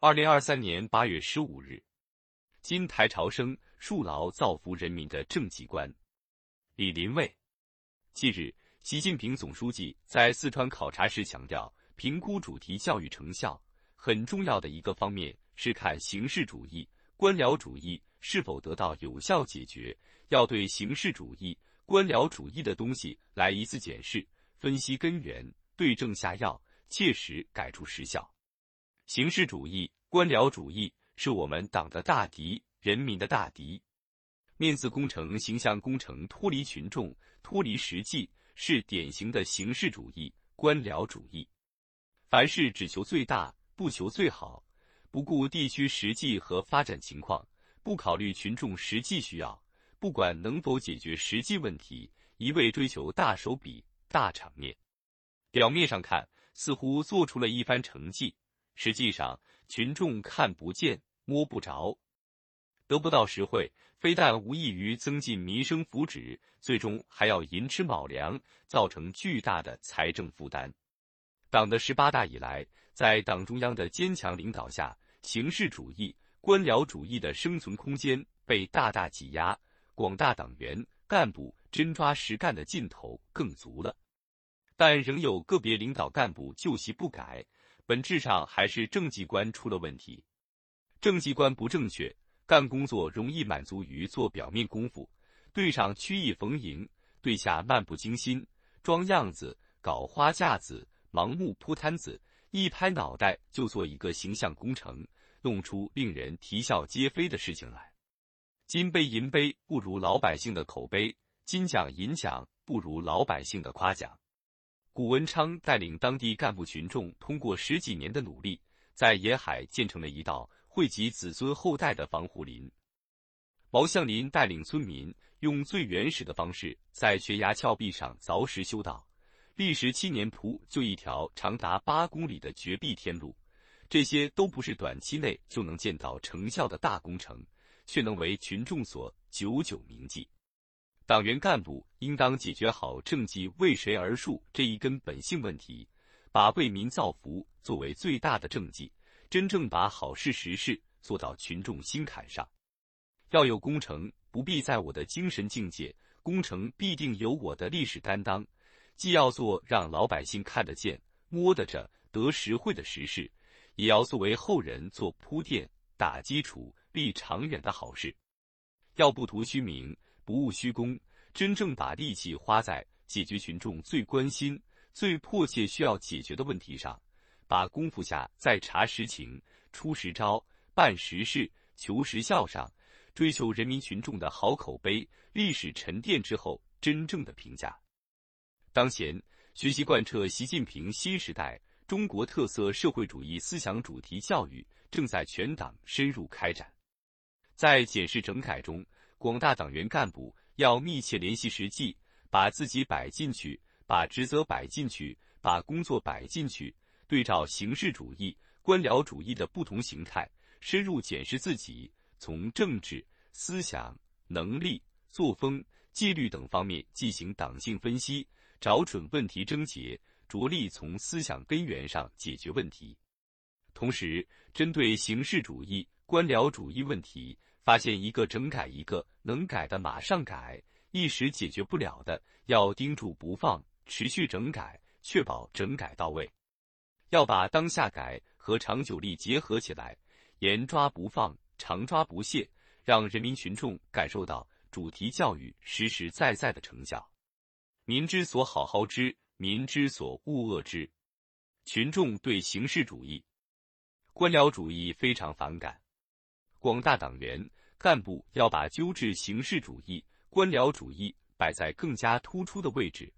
二零二三年八月十五日，金台朝生，树牢造福人民的政绩观。李林蔚。近日，习近平总书记在四川考察时强调，评估主题教育成效很重要的一个方面是看形式主义、官僚主义是否得到有效解决。要对形式主义、官僚主义的东西来一次检视，分析根源，对症下药，切实改出实效。形式主义、官僚主义是我们党的大敌，人民的大敌。面子工程、形象工程脱离群众、脱离实际，是典型的形式主义、官僚主义。凡事只求最大，不求最好，不顾地区实际和发展情况，不考虑群众实际需要，不管能否解决实际问题，一味追求大手笔、大场面。表面上看，似乎做出了一番成绩。实际上，群众看不见、摸不着，得不到实惠，非但无异于增进民生福祉，最终还要寅吃卯粮，造成巨大的财政负担。党的十八大以来，在党中央的坚强领导下，形式主义、官僚主义的生存空间被大大挤压，广大党员干部真抓实干的劲头更足了。但仍有个别领导干部旧习不改。本质上还是政绩观出了问题，政绩观不正确，干工作容易满足于做表面功夫，对上曲意逢迎，对下漫不经心，装样子、搞花架子、盲目铺摊子，一拍脑袋就做一个形象工程，弄出令人啼笑皆非的事情来。金杯银杯不如老百姓的口碑，金奖银奖不如老百姓的夸奖。谷文昌带领当地干部群众，通过十几年的努力，在沿海建成了一道惠及子孙后代的防护林。毛相林带领村民用最原始的方式，在悬崖峭壁上凿石修道，历时七年铺就一条长达八公里的绝壁天路。这些都不是短期内就能见到成效的大工程，却能为群众所久久铭记。党员干部应当解决好政绩为谁而树这一根本性问题，把为民造福作为最大的政绩，真正把好事实事做到群众心坎上。要有工程，不必在我的精神境界，工程必定有我的历史担当。既要做让老百姓看得见、摸得着、得实惠的实事，也要作为后人做铺垫、打基础、立长远的好事。要不图虚名。不务虚功，真正把力气花在解决群众最关心、最迫切需要解决的问题上，把功夫下在查实情、出实招、办实事、求实效上，追求人民群众的好口碑、历史沉淀之后真正的评价。当前，学习贯彻习近平新时代中国特色社会主义思想主题教育正在全党深入开展，在检视整改中。广大党员干部要密切联系实际，把自己摆进去，把职责摆进去，把工作摆进去，对照形式主义、官僚主义的不同形态，深入检视自己，从政治、思想、能力、作风、纪律等方面进行党性分析，找准问题症结，着力从思想根源上解决问题。同时，针对形式主义、官僚主义问题。发现一个整改一个，能改的马上改，一时解决不了的要盯住不放，持续整改，确保整改到位。要把当下改和长久力结合起来，严抓不放，长抓不懈，让人民群众感受到主题教育实实在在的成效。民之所好好之，民之所恶恶之。群众对形式主义、官僚主义非常反感，广大党员。干部要把纠治形式主义、官僚主义摆在更加突出的位置，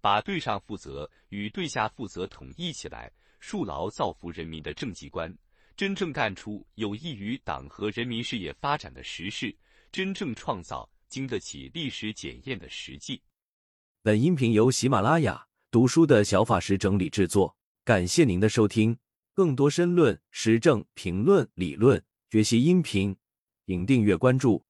把对上负责与对下负责统一起来，树牢造福人民的政绩观，真正干出有益于党和人民事业发展的实事，真正创造经得起历史检验的实际。本音频由喜马拉雅读书的小法师整理制作，感谢您的收听。更多深论、时政评论、理论学习音频。请订阅关注。